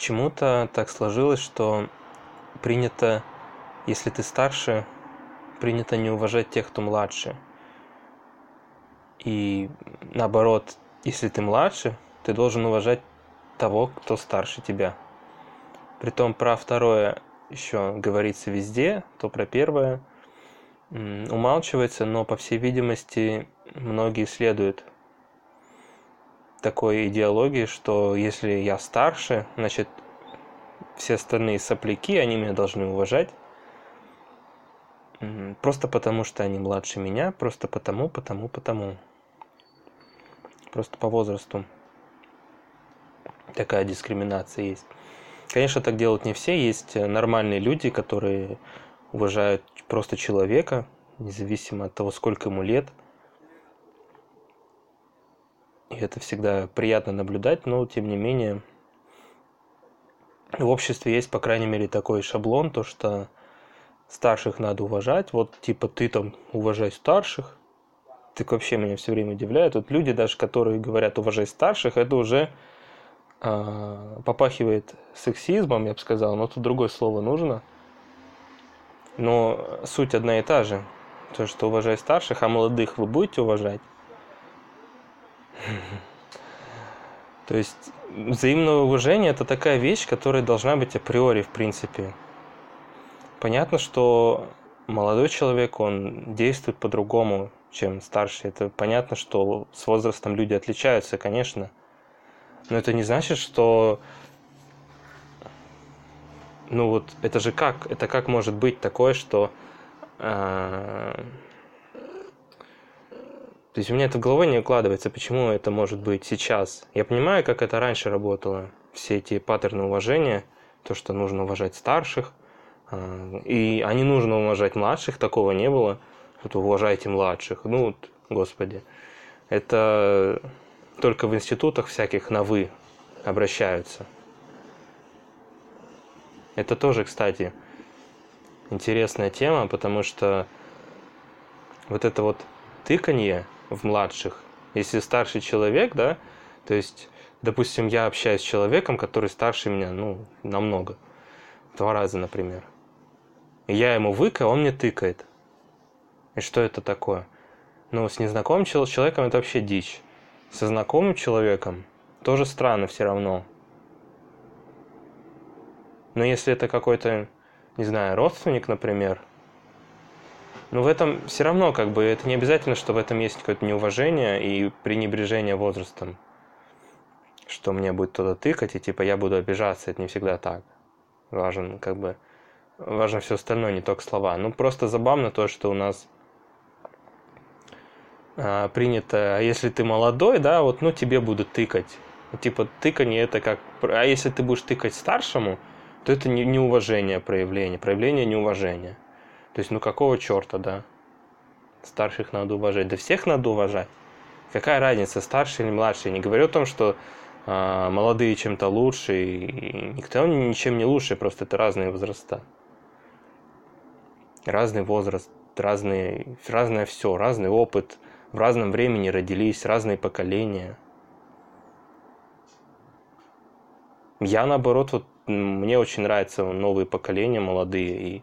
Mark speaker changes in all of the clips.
Speaker 1: почему-то так сложилось, что принято, если ты старше, принято не уважать тех, кто младше. И наоборот, если ты младше, ты должен уважать того, кто старше тебя. Притом про второе еще говорится везде, то про первое умалчивается, но по всей видимости многие следуют такой идеологии, что если я старше, значит все остальные сопляки, они меня должны уважать. Просто потому, что они младше меня, просто потому, потому, потому. Просто по возрасту. Такая дискриминация есть. Конечно, так делают не все. Есть нормальные люди, которые уважают просто человека, независимо от того, сколько ему лет. И это всегда приятно наблюдать, но тем не менее в обществе есть, по крайней мере, такой шаблон, то что старших надо уважать. Вот типа ты там уважай старших. Так вообще меня все время удивляет. Вот люди даже, которые говорят уважай старших, это уже э, попахивает сексизмом, я бы сказал, но тут другое слово нужно. Но суть одна и та же. То, что уважай старших, а молодых вы будете уважать. То есть взаимное уважение это такая вещь, которая должна быть априори, в принципе. Понятно, что молодой человек, он действует по-другому, чем старший. Это понятно, что с возрастом люди отличаются, конечно. Но это не значит, что ну вот это же как, это как может быть такое, что э, то есть у меня это в голове не укладывается, почему это может быть сейчас. Я понимаю, как это раньше работало, все эти паттерны уважения, то, что нужно уважать старших, э, и а не нужно уважать младших, такого не было. Вот уважайте младших, ну вот, господи. Это только в институтах всяких на «вы» обращаются. Это тоже, кстати, интересная тема, потому что вот это вот тыканье в младших, если старший человек, да, то есть, допустим, я общаюсь с человеком, который старше меня, ну, намного, два раза, например. Я ему выка, он мне тыкает. И что это такое? Ну, с незнакомым человеком это вообще дичь. Со знакомым человеком тоже странно все равно. Но если это какой-то, не знаю, родственник, например, ну в этом все равно как бы это не обязательно, что в этом есть какое-то неуважение и пренебрежение возрастом. Что мне будет туда тыкать, и типа я буду обижаться, это не всегда так. Важен как бы важно все остальное, не только слова. Ну просто забавно то, что у нас а, принято, а если ты молодой, да, вот, ну тебе будут тыкать. Типа тыканье это как, а если ты будешь тыкать старшему, то это не неуважение проявление, проявление неуважения. То есть, ну какого черта, да? Старших надо уважать. Да всех надо уважать. Какая разница, старший или младший? Не говорю о том, что э, молодые чем-то лучше, и никто ничем не лучше, просто это разные возраста. Разный возраст, разные, разное все, разный опыт, в разном времени родились, разные поколения. Я, наоборот, вот мне очень нравятся новые поколения, молодые, и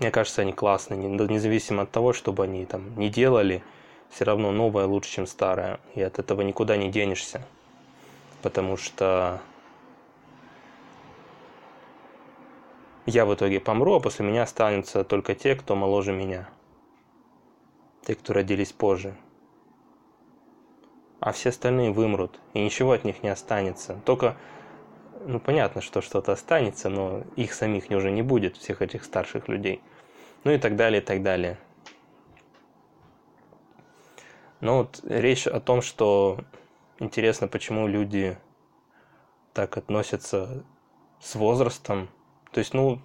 Speaker 1: мне кажется, они классные, независимо от того, чтобы они там не делали, все равно новое лучше, чем старое, и от этого никуда не денешься, потому что я в итоге помру, а после меня останутся только те, кто моложе меня, те, кто родились позже. А все остальные вымрут, и ничего от них не останется. Только, ну понятно, что что-то останется, но их самих уже не будет, всех этих старших людей. Ну и так далее, и так далее. Но вот речь о том, что интересно, почему люди так относятся с возрастом. То есть, ну,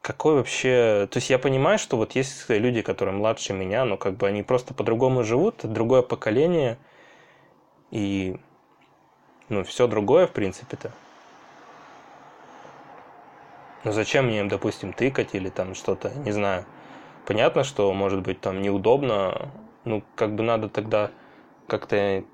Speaker 1: какой вообще... То есть я понимаю, что вот есть люди, которые младше меня, но как бы они просто по-другому живут, другое поколение – и ну, все другое, в принципе-то. Ну зачем мне, допустим, тыкать или там что-то, не знаю. Понятно, что может быть там неудобно, ну как бы надо тогда как-то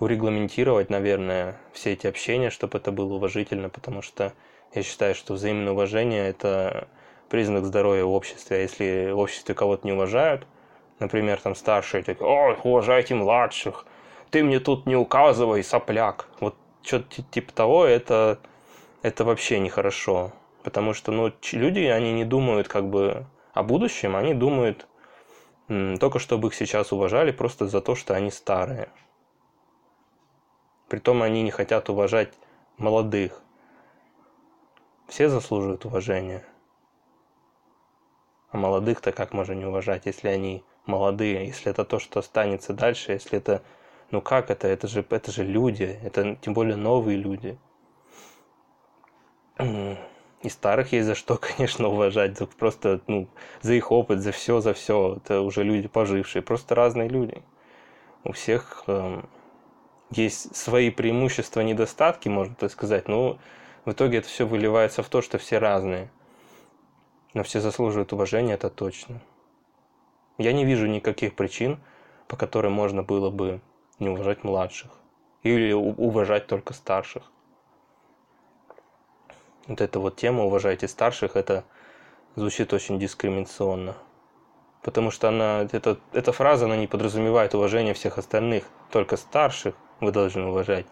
Speaker 1: урегламентировать, наверное, все эти общения, чтобы это было уважительно, потому что я считаю, что взаимное уважение – это признак здоровья в обществе. А если в обществе кого-то не уважают, например, там старшие такие, о, уважайте младших, ты мне тут не указывай, сопляк. Вот что-то типа того, это, это вообще нехорошо. Потому что ну, люди, они не думают как бы о будущем, они думают только чтобы их сейчас уважали просто за то, что они старые. Притом они не хотят уважать молодых. Все заслуживают уважения. А молодых-то как можно не уважать, если они молодые, если это то, что останется дальше, если это... Ну как это? Это же, это же люди, это тем более новые люди. И старых есть за что, конечно, уважать. Просто ну, за их опыт, за все, за все. Это уже люди пожившие, просто разные люди. У всех э, есть свои преимущества, недостатки, можно так сказать, но в итоге это все выливается в то, что все разные. Но все заслуживают уважения, это точно. Я не вижу никаких причин, по которым можно было бы не уважать младших. Или уважать только старших. Вот эта вот тема «уважайте старших» это звучит очень дискриминационно. Потому что она, эта, эта фраза, она не подразумевает уважение всех остальных. Только старших вы должны уважать.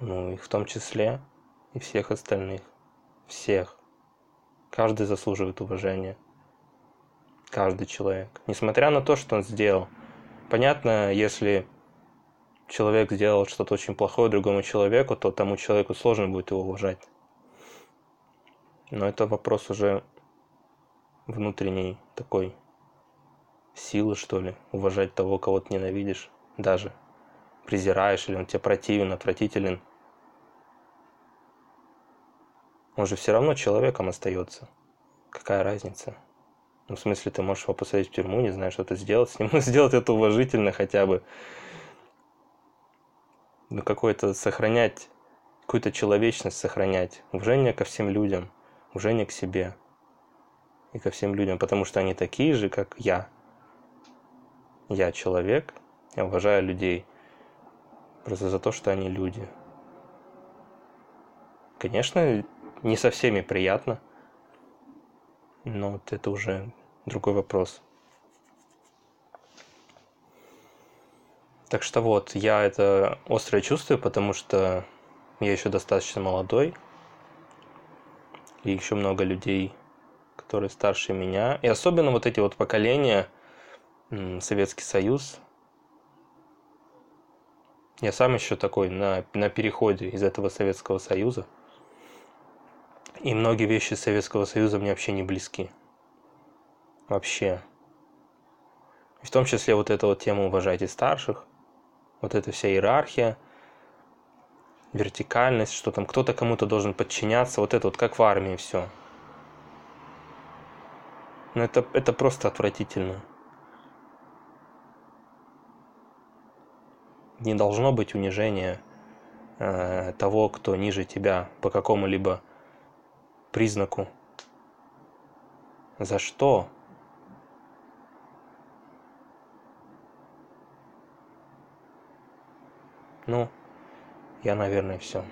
Speaker 1: Ну, и в том числе и всех остальных. Всех. Каждый заслуживает уважения. Каждый человек. Несмотря на то, что он сделал. Понятно, если человек сделал что-то очень плохое другому человеку, то тому человеку сложно будет его уважать. Но это вопрос уже внутренней такой силы, что ли. Уважать того, кого ты ненавидишь. Даже презираешь, или он тебе противен, отвратителен – он же все равно человеком остается. Какая разница? Ну, в смысле, ты можешь его посадить в тюрьму, не знаю, что-то сделать с ним, сделать это уважительно хотя бы. Ну, какое-то сохранять, какую-то человечность сохранять. Уважение ко всем людям, уважение к себе и ко всем людям, потому что они такие же, как я. Я человек, я уважаю людей просто за то, что они люди. Конечно, не со всеми приятно, но вот это уже другой вопрос. Так что вот, я это остро чувствую, потому что я еще достаточно молодой, и еще много людей, которые старше меня, и особенно вот эти вот поколения, Советский Союз. Я сам еще такой на, на переходе из этого Советского Союза. И многие вещи Советского Союза мне вообще не близки. Вообще. В том числе вот эта вот тема «уважайте старших», вот эта вся иерархия, вертикальность, что там кто-то кому-то должен подчиняться, вот это вот как в армии все. Но это, это просто отвратительно. Не должно быть унижения э, того, кто ниже тебя по какому-либо признаку. За что? Ну, я, наверное, все.